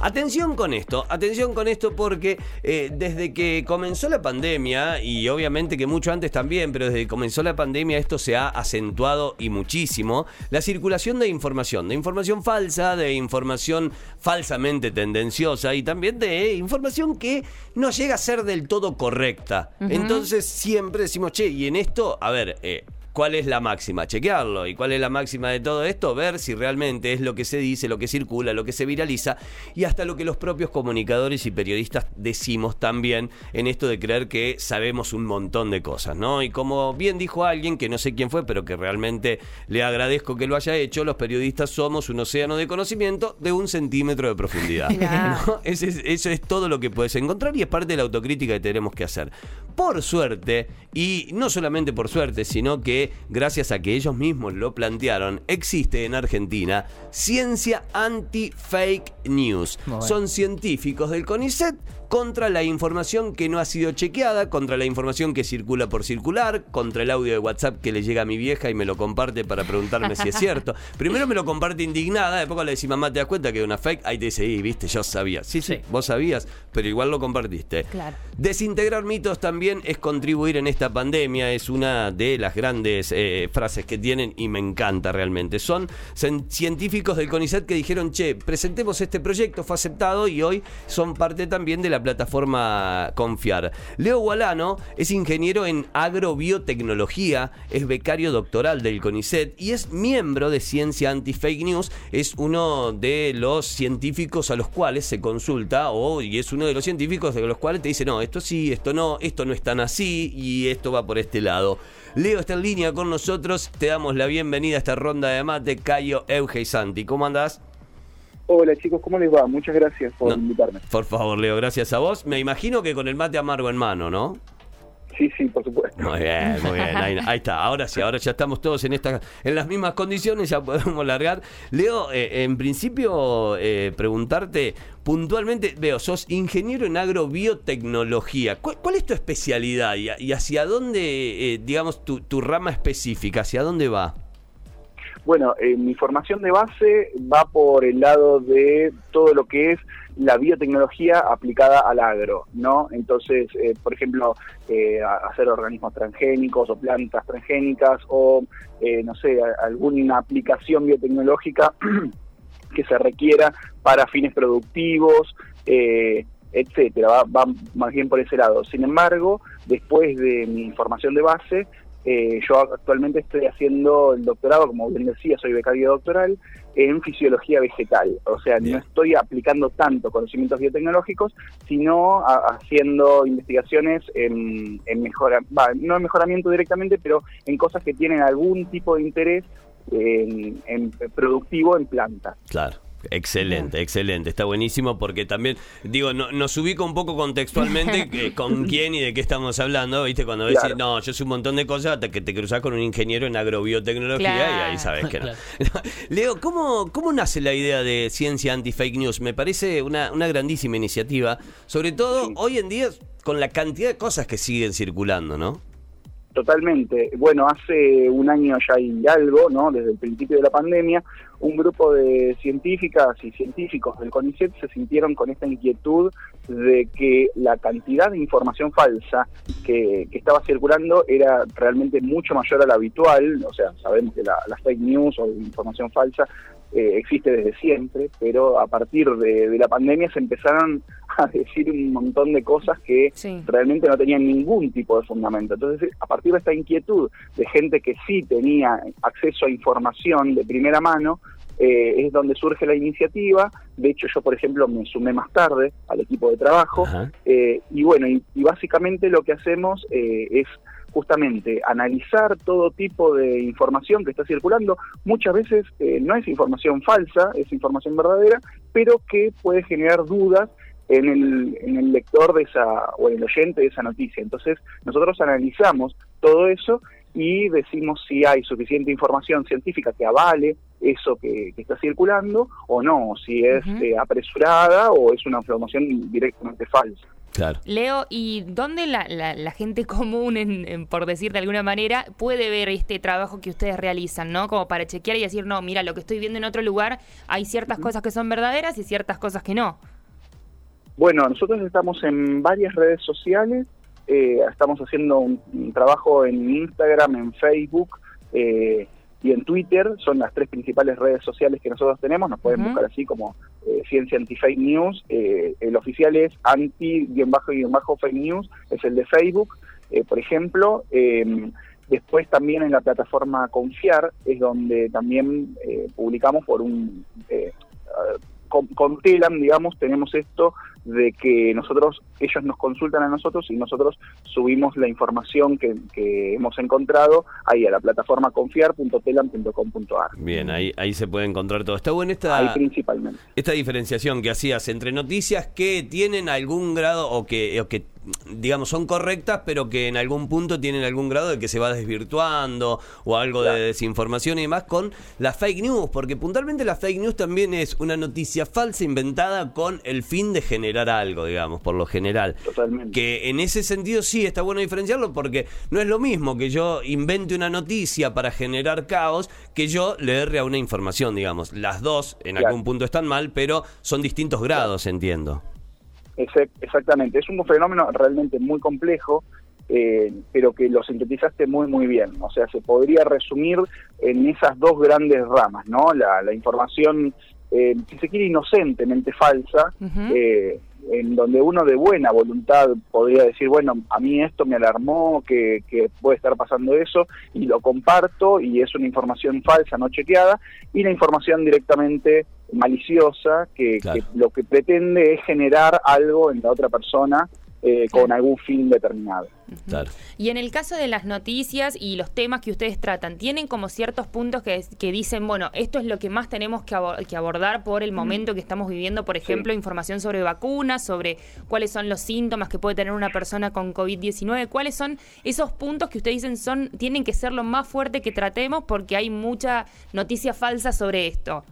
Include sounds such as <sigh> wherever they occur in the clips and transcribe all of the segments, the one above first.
Atención con esto, atención con esto porque eh, desde que comenzó la pandemia, y obviamente que mucho antes también, pero desde que comenzó la pandemia esto se ha acentuado y muchísimo, la circulación de información, de información falsa, de información falsamente tendenciosa y también de información que no llega a ser del todo correcta. Entonces siempre decimos, che, y en esto, a ver, eh, ¿Cuál es la máxima? Chequearlo. ¿Y cuál es la máxima de todo esto? Ver si realmente es lo que se dice, lo que circula, lo que se viraliza y hasta lo que los propios comunicadores y periodistas decimos también en esto de creer que sabemos un montón de cosas, ¿no? Y como bien dijo alguien, que no sé quién fue, pero que realmente le agradezco que lo haya hecho, los periodistas somos un océano de conocimiento de un centímetro de profundidad. ¿no? Eso, es, eso es todo lo que puedes encontrar y es parte de la autocrítica que tenemos que hacer. Por suerte, y no solamente por suerte, sino que gracias a que ellos mismos lo plantearon, existe en Argentina ciencia anti-fake news. Son científicos del CONICET contra la información que no ha sido chequeada, contra la información que circula por circular, contra el audio de WhatsApp que le llega a mi vieja y me lo comparte para preguntarme si es cierto. <laughs> Primero me lo comparte indignada, después le decís, mamá, ¿te das cuenta que es una fake? Ahí te dice, viste, yo sabía. Sí, sí, vos sabías, pero igual lo compartiste. Claro. Desintegrar mitos también es contribuir en esta pandemia, es una de las grandes eh, frases que tienen y me encanta realmente. Son científicos del CONICET que dijeron, che, presentemos este proyecto, fue aceptado y hoy son parte también de la plataforma Confiar. Leo Gualano es ingeniero en agrobiotecnología, es becario doctoral del CONICET y es miembro de Ciencia Anti-Fake News. Es uno de los científicos a los cuales se consulta o, y es uno de los científicos de los cuales te dice, no, esto sí, esto no, esto no es tan así y esto va por este lado. Leo está en línea con nosotros, te damos la bienvenida a esta ronda de mate, Cayo, Euge y Santi. ¿Cómo andás? Hola chicos, ¿cómo les va? Muchas gracias por invitarme. Por favor, Leo, gracias a vos. Me imagino que con el mate amargo en mano, ¿no? Sí, sí, por supuesto. Muy bien, muy bien. Ahí, está. Ahora sí, ahora ya estamos todos en esta, en las mismas condiciones, ya podemos largar. Leo, eh, en principio, eh, preguntarte puntualmente, veo, sos ingeniero en agrobiotecnología. ¿Cuál, cuál es tu especialidad y, hacia dónde, eh, digamos, tu, tu rama específica, hacia dónde va? Bueno, eh, mi formación de base va por el lado de todo lo que es la biotecnología aplicada al agro, ¿no? Entonces, eh, por ejemplo, eh, hacer organismos transgénicos o plantas transgénicas o, no sé, alguna aplicación biotecnológica <clears throat> que se requiera para fines productivos, etcétera, va, va, más bien por ese lado. Sin embargo, después de mi formación de base, eh, yo actualmente estoy haciendo el doctorado, como bien decía, soy becario doctoral, en fisiología vegetal. O sea, no estoy aplicando tanto conocimientos biotecnológicos, sino haciendo investigaciones en, en mejora, no en mejoramiento directamente, pero en cosas que tienen algún tipo de interés en, en productivo en plantas. Claro. Excelente, excelente. Está buenísimo porque también, digo, no, nos ubica un poco contextualmente <laughs> que, con quién y de qué estamos hablando, ¿viste? Cuando ves, no, yo sé un montón de cosas hasta que te cruzas con un ingeniero en agrobiotecnología y ahí sabes que <laughs> no. Leo, ¿cómo, ¿cómo nace la idea de ciencia anti-fake news? Me parece una, una grandísima iniciativa, sobre todo hoy en día con la cantidad de cosas que siguen circulando, ¿no? Totalmente. Bueno, hace un año ya hay algo, ¿no? Desde el principio de la pandemia, un grupo de científicas y científicos del CONICET se sintieron con esta inquietud de que la cantidad de información falsa que, estaba circulando era realmente mucho mayor a la habitual. O sea, sabemos que la, fake news o información falsa eh, existe desde siempre, pero a partir de, la pandemia se empezaron a <laughs> decir un montón de cosas que realmente no tenían ningún tipo de fundamento. Entonces, a partir de esta inquietud de gente que sí tenía acceso a información de primera mano, eh, es donde surge la iniciativa. De hecho, yo, por ejemplo, me sumé más tarde al equipo de trabajo. Eh, y bueno, y, básicamente lo que hacemos es justamente analizar todo tipo de información que está circulando. Muchas veces eh, no es información falsa, es información verdadera, pero que puede generar dudas en el, en el lector de esa o en el oyente de esa noticia. Entonces, nosotros analizamos todo eso y decimos si hay suficiente información científica que avale eso que, está circulando o no, si es eh, apresurada o es una información directamente falsa. Claro. Leo, ¿y dónde la, la, gente común, en, por decir de alguna manera, puede ver este trabajo que ustedes realizan, ¿no? Como para chequear y decir, no, mira, lo que estoy viendo en otro lugar, hay ciertas cosas que son verdaderas y ciertas cosas que no. Bueno, nosotros estamos en varias redes sociales, eh, estamos haciendo un, trabajo en Instagram, en Facebook, eh, y en Twitter, son las tres principales redes sociales que nosotros tenemos, nos pueden buscar así como eh, Ciencia Anti-Fake News, eh, el oficial es anti-fake news, es el de Facebook, eh, por ejemplo, em, después también en la plataforma Confiar es donde también publicamos por un... Con, con, Telam, digamos, tenemos esto de que nosotros, ellos nos consultan a nosotros y nosotros subimos la información que, hemos encontrado ahí a la plataforma confiar.telam.com.ar. Bien, ahí, ahí se puede encontrar todo. Está bueno esta, ahí principalmente. esta diferenciación que hacías entre noticias que tienen algún grado o que, o que digamos, son correctas, pero que en algún punto tienen algún grado de que se va desvirtuando o algo de desinformación y demás con la fake news, porque puntualmente la fake news también es una noticia falsa inventada con el fin de generar algo, digamos, por lo general. Totalmente. Que en ese sentido sí está bueno diferenciarlo porque no es lo mismo que yo invente una noticia para generar caos que yo le erre a una información, digamos. Las dos en algún punto están mal, pero son distintos grados, entiendo. Exactamente, es un fenómeno realmente muy complejo, eh, pero que lo sintetizaste muy, muy bien. O sea, se podría resumir en esas dos grandes ramas, ¿no? La, información, eh, si se quiere, inocentemente falsa, eh, en donde uno de buena voluntad podría decir, bueno, a mí esto me alarmó, que, que, puede estar pasando eso, y lo comparto, y es una información falsa, no chequeada, y la información directamente maliciosa que, lo que pretende es generar algo en la otra persona eh, con algún fin determinado. Y en el caso de las noticias y los temas que ustedes tratan, ¿tienen como ciertos puntos que, que dicen, bueno, esto es lo que más tenemos que, abordar por el momento que estamos viviendo? Por ejemplo, información sobre vacunas, sobre cuáles son los síntomas que puede tener una persona con COVID-19. ¿Cuáles son esos puntos que ustedes dicen son tienen que ser lo más fuerte que tratemos porque hay mucha noticia falsa sobre esto?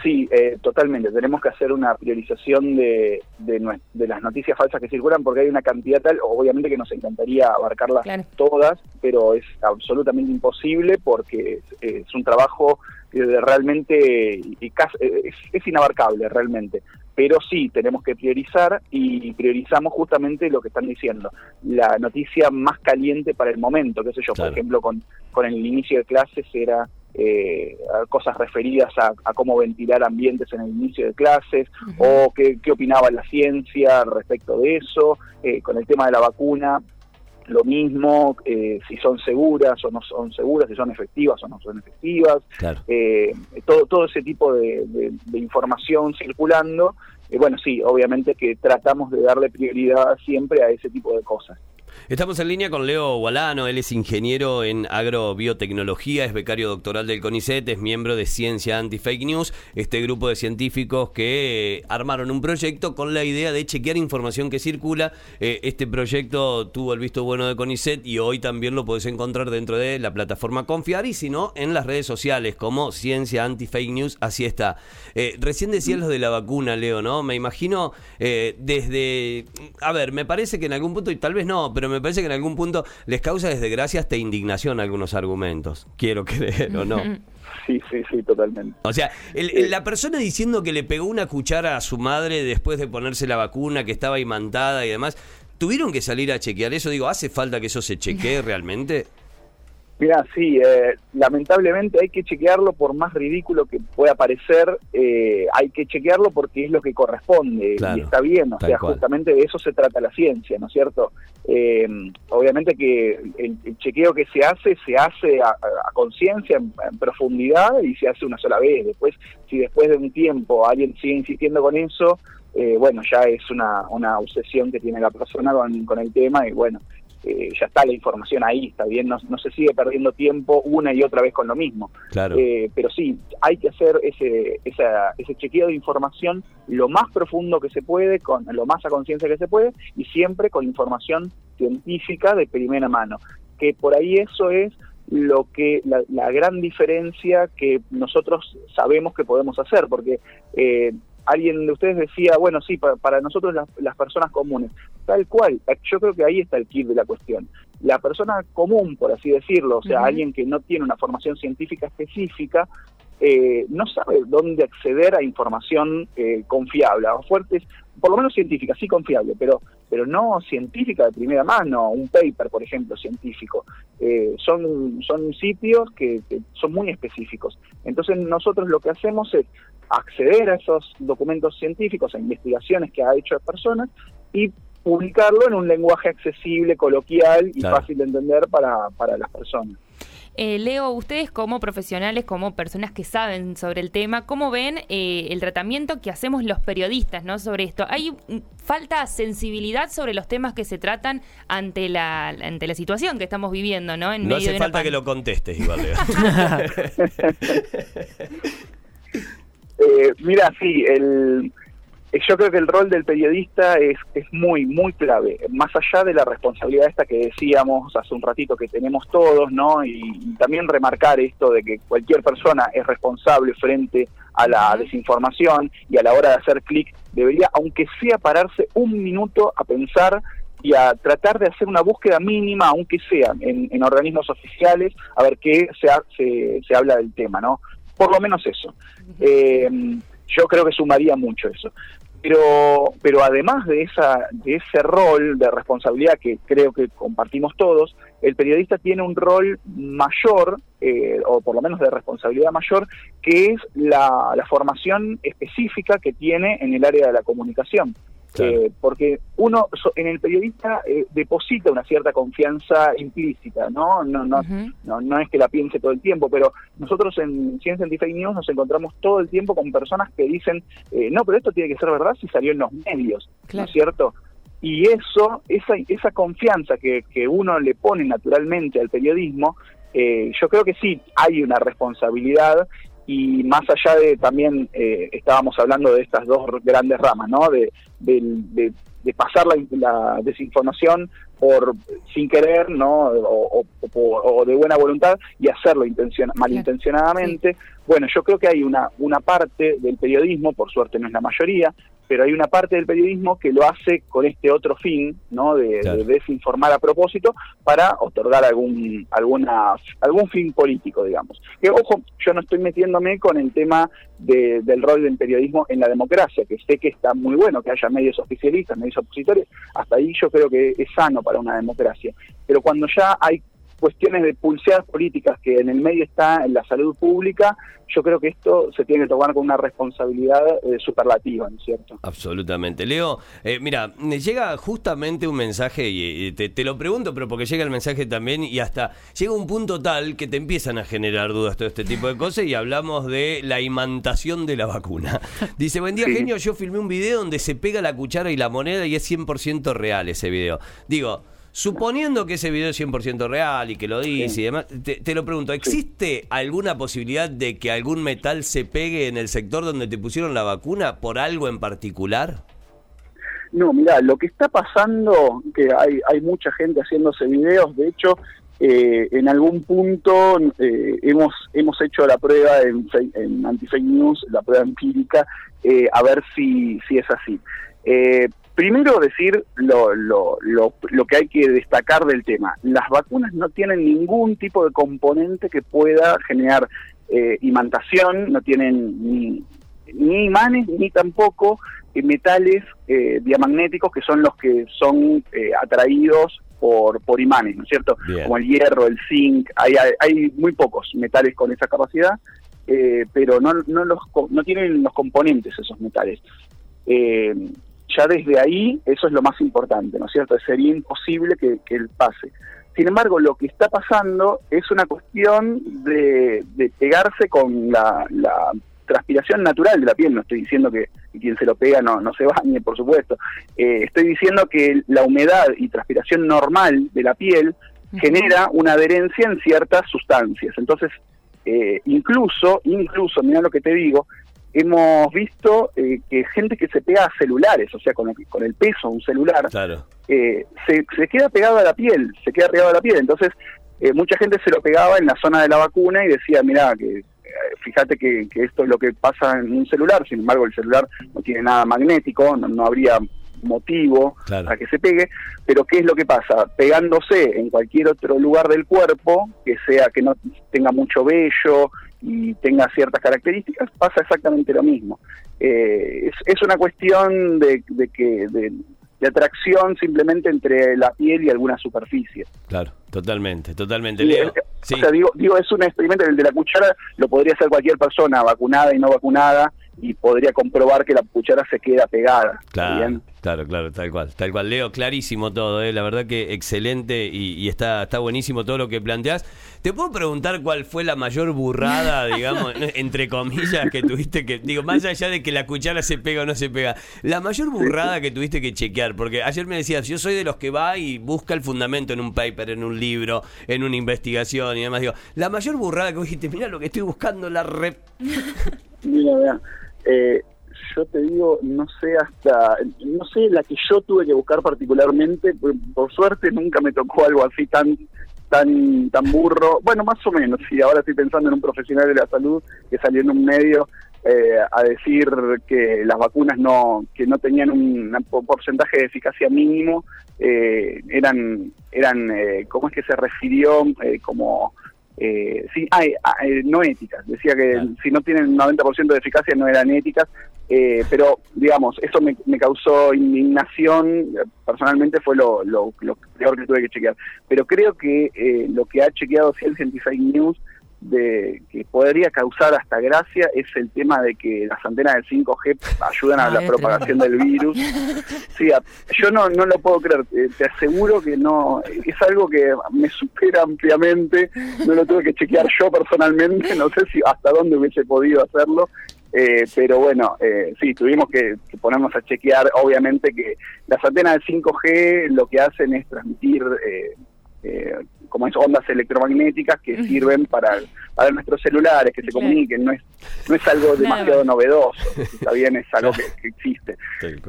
Sí, eh, totalmente. Tenemos que hacer una priorización de, de, las noticias falsas que circulan porque hay una cantidad tal, obviamente que nos encantaría abarcarlas todas, pero es absolutamente imposible porque es, un trabajo realmente es, es, inabarcable realmente. Pero sí, tenemos que priorizar y priorizamos justamente lo que están diciendo. La noticia más caliente para el momento, qué sé yo, por ejemplo, con, con el inicio de clases era eh, cosas referidas a, cómo ventilar ambientes en el inicio de clases o qué, opinaba la ciencia respecto de eso, eh, con el tema de la vacuna, lo mismo, eh, si son seguras o no son seguras, si son efectivas o no son efectivas, eh, todo, todo ese tipo de, de información circulando. bueno, sí, obviamente que tratamos de darle prioridad siempre a ese tipo de cosas. Estamos en línea con Leo Gualano, él es ingeniero en agrobiotecnología, es becario doctoral del CONICET, es miembro de Ciencia Anti-Fake News, este grupo de científicos que eh, armaron un proyecto con la idea de chequear información que circula. Eh, este proyecto tuvo el visto bueno de CONICET y hoy también lo puedes encontrar dentro de la plataforma Confiar y si no, en las redes sociales como Ciencia Anti-Fake News, así está. Eh, recién decías lo de la vacuna, Leo, ¿no? Me imagino desde... A ver, me parece que en algún punto, y tal vez no, pero me parece que en algún punto les causa desgracia hasta indignación algunos argumentos. Quiero <laughs> creer o no. Sí, sí, sí, totalmente. O sea, la persona diciendo que le pegó una cuchara a su madre después de ponerse la vacuna, que estaba imantada y demás, ¿tuvieron que salir a chequear eso? Digo, ¿hace falta que eso se chequee realmente? Mira, sí, eh, lamentablemente hay que chequearlo por más ridículo que pueda parecer, eh, hay que chequearlo porque es lo que corresponde y está bien, o sea, justamente de eso se trata la ciencia, ¿no es cierto? Eh, obviamente que el, chequeo que se hace, se hace a, conciencia, en, profundidad y se hace una sola vez. Después, si después de un tiempo alguien sigue insistiendo con eso, bueno, ya es una, una obsesión que tiene la persona con, con el tema y bueno, eh, ya está la información ahí, está bien, no, se sigue perdiendo tiempo una y otra vez con lo mismo. Eh, pero sí, hay que hacer ese, ese chequeo de información lo más profundo que se puede, con lo más a conciencia que se puede y siempre con información científica de primera mano. Que por ahí eso es lo que la, gran diferencia que nosotros sabemos que podemos hacer, porque eh, alguien de ustedes decía, bueno, sí, para, nosotros las, personas comunes, tal cual, yo creo que ahí está el kit de la cuestión. La persona común, por así decirlo, o sea, alguien que no tiene una formación científica específica, eh, no sabe dónde acceder a información eh, confiable, a fuertes, por lo menos científica, sí confiable, pero, pero no científica de primera mano, un paper, por ejemplo, científico. Eh, son, son sitios que, son muy específicos. Entonces nosotros lo que hacemos es acceder a esos documentos científicos, a investigaciones que ha hecho personas y publicarlo en un lenguaje accesible, coloquial y fácil de entender para, para las personas. Eh, Leo, ustedes como profesionales, como personas que saben sobre el tema, ¿cómo ven eh, el tratamiento que hacemos los periodistas ¿no? sobre esto? ¿Hay falta sensibilidad sobre los temas que se tratan ante la, ante la situación que estamos viviendo? No, no hace falta que lo contestes, igual, Leo. <laughs> <laughs> eh, mira, sí, el yo creo que el rol del periodista es, es muy, muy clave, más allá de la responsabilidad esta que decíamos hace un ratito que tenemos todos, ¿no? Y, también remarcar esto de que cualquier persona es responsable frente a la desinformación y a la hora de hacer clic debería, aunque sea, pararse un minuto a pensar y a tratar de hacer una búsqueda mínima, aunque sea en, organismos oficiales, a ver qué se, se, se habla del tema, ¿no? Por lo menos eso. Eh, yo creo que sumaría mucho eso. Pero, pero además de, esa, de ese rol de responsabilidad que creo que compartimos todos, el periodista tiene un rol mayor, eh, o por lo menos de responsabilidad mayor, que es la, la formación específica que tiene en el área de la comunicación. Eh, porque uno en el periodista eh, deposita una cierta confianza implícita, ¿no? No, no, no, no es que la piense todo el tiempo, pero nosotros en Ciencia and Fake News nos encontramos todo el tiempo con personas que dicen, eh, no, pero esto tiene que ser verdad si salió en los medios, ¿no es cierto? Y eso, esa, esa confianza que, que uno le pone naturalmente al periodismo, yo creo que sí hay una responsabilidad y más allá de también eh, estábamos hablando de estas dos grandes ramas, ¿no? De, de, de, pasar la, desinformación por sin querer, ¿no? O, o, de buena voluntad y hacerlo malintencionadamente. Bueno, yo creo que hay una, una parte del periodismo, por suerte no es la mayoría, pero hay una parte del periodismo que lo hace con este otro fin, ¿no? De, desinformar a propósito para otorgar algún alguna algún fin político, digamos. Que ojo, yo no estoy metiéndome con el tema del rol del periodismo en la democracia, que sé que está muy bueno que haya medios oficialistas, medios opositores, hasta ahí yo creo que es sano para una democracia. Pero cuando ya hay cuestiones de pulseadas políticas que en el medio está en la salud pública, yo creo que esto se tiene que tomar con una responsabilidad eh, superlativa, ¿no es cierto? Absolutamente. Leo, eh, mira, llega justamente un mensaje, y te, lo pregunto, pero porque llega el mensaje también, y hasta llega un punto tal que te empiezan a generar dudas todo este tipo de cosas, y hablamos de la imantación de la vacuna. <laughs> Dice, buen día, genio, yo filmé un video donde se pega la cuchara y la moneda y es 100% real ese video. Digo, Suponiendo que ese video es 100% real y que lo dice y demás, te, lo pregunto, ¿existe alguna posibilidad de que algún metal se pegue en el sector donde te pusieron la vacuna por algo en particular? No, mira, lo que está pasando, que hay, hay mucha gente haciéndose videos, de hecho, eh, en algún punto eh, hemos hemos hecho la prueba en, en Anti-Fake News, la prueba empírica, eh, a ver si, si es así. Primero decir lo, lo, lo, lo, que hay que destacar del tema. Las vacunas no tienen ningún tipo de componente que pueda generar eh, imantación, no tienen ni, ni imanes ni tampoco eh, metales eh, diamagnéticos que son los que son eh, atraídos por, por imanes, ¿no es cierto? Como el hierro, el zinc, hay, hay muy pocos metales con esa capacidad, pero no, no, los, no tienen los componentes esos metales. Eh, ya desde ahí eso es lo más importante, ¿no es cierto? Sería imposible que, que él pase. Sin embargo, lo que está pasando es una cuestión de, pegarse con la, transpiración natural de la piel. No estoy diciendo que, quien se lo pega no, no se bañe, por supuesto. Eh, estoy diciendo que la humedad y transpiración normal de la piel genera una adherencia en ciertas sustancias. Entonces, eh, incluso, incluso, mira lo que te digo, hemos visto eh, que gente que se pega a celulares, o sea, con el, con el peso de un celular, eh, se, se, queda pegado a la piel, se queda pegado a la piel. Entonces, eh, mucha gente se lo pegaba en la zona de la vacuna y decía, mira, que fíjate que, esto es lo que pasa en un celular, sin embargo el celular no tiene nada magnético, no, habría motivo para que se pegue, pero ¿qué es lo que pasa? Pegándose en cualquier otro lugar del cuerpo, que sea que no tenga mucho vello y tenga ciertas características, pasa exactamente lo mismo. Eh, es, una cuestión de, que de, atracción simplemente entre la piel y alguna superficie. Claro, totalmente, totalmente. Leo. O sea, digo, digo, es un experimento, el de la cuchara lo podría hacer cualquier persona, vacunada y no vacunada, y podría comprobar que la cuchara se queda pegada. Claro, claro, claro, tal cual, tal cual. Leo, clarísimo todo, ¿eh? la verdad que excelente y, está, está buenísimo todo lo que planteas. ¿Te puedo preguntar cuál fue la mayor burrada, <laughs> digamos, entre comillas, que tuviste que, digo, más allá de que la cuchara se pega o no se pega, la mayor burrada que tuviste que chequear? Porque ayer me decías, yo soy de los que va y busca el fundamento en un paper, en un libro, en una investigación y demás. Digo, la mayor burrada que dijiste, mira lo que estoy buscando, la rep... <laughs> Mira, mira. Eh, yo te digo, no sé hasta, no sé la que yo tuve que buscar particularmente, por, suerte nunca me tocó algo así tan tan tan burro, bueno, más o menos, sí, ahora estoy pensando en un profesional de la salud que salió en un medio eh, a decir que las vacunas no que no tenían un porcentaje de eficacia mínimo, eh, eran, eran ¿cómo es que se refirió? como eh, sí, eh, no éticas. Decía que si no tienen 90% de eficacia no eran éticas, eh, pero digamos, eso me, causó indignación, personalmente fue lo, lo, peor que tuve que chequear. Pero creo que eh, lo que ha chequeado Ciencia Fake News de que podría causar hasta gracia es el tema de que las antenas del 5G ayudan a la propagación del virus. <laughs> Sí, yo no, no lo puedo creer, eh, te aseguro que no, es algo que me supera ampliamente, no lo tuve que chequear yo personalmente, no sé si hasta dónde hubiese podido hacerlo, eh, pero bueno, eh, sí, tuvimos que, ponernos a chequear, obviamente que las antenas del 5G lo que hacen es transmitir eh, eh, como es ondas electromagnéticas que sirven para, para nuestros celulares, que se comuniquen, no es, no es algo demasiado novedoso, <laughs> está bien, es algo que, existe.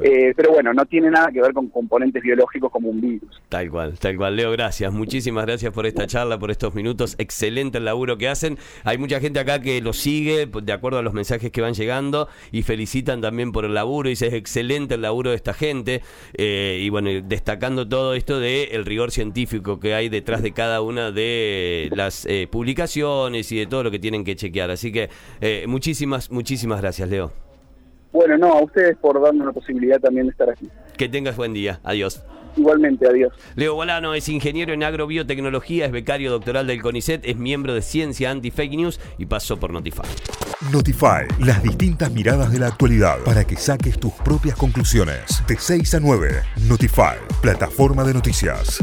Eh, pero bueno, no tiene nada que ver con componentes biológicos como un virus. Tal cual, tal cual. Leo, gracias, muchísimas gracias por esta charla, por estos minutos, excelente el laburo que hacen. Hay mucha gente acá que lo sigue de acuerdo a los mensajes que van llegando y felicitan también por el laburo, y dice es excelente el laburo de esta gente, eh, y bueno, destacando todo esto de el rigor científico que hay detrás de cada una de las eh, publicaciones y de todo lo que tienen que chequear. Así que eh, muchísimas, muchísimas gracias, Leo. Bueno, no, a ustedes por darme la posibilidad también de estar aquí. Que tengas buen día. Adiós. Igualmente, adiós. Leo Bolano es ingeniero en agrobiotecnología, es becario doctoral del CONICET, es miembro de Ciencia Anti-Fake News y pasó por Notify. Notify, las distintas miradas de la actualidad para que saques tus propias conclusiones. De 6 a 9, Notify, plataforma de noticias.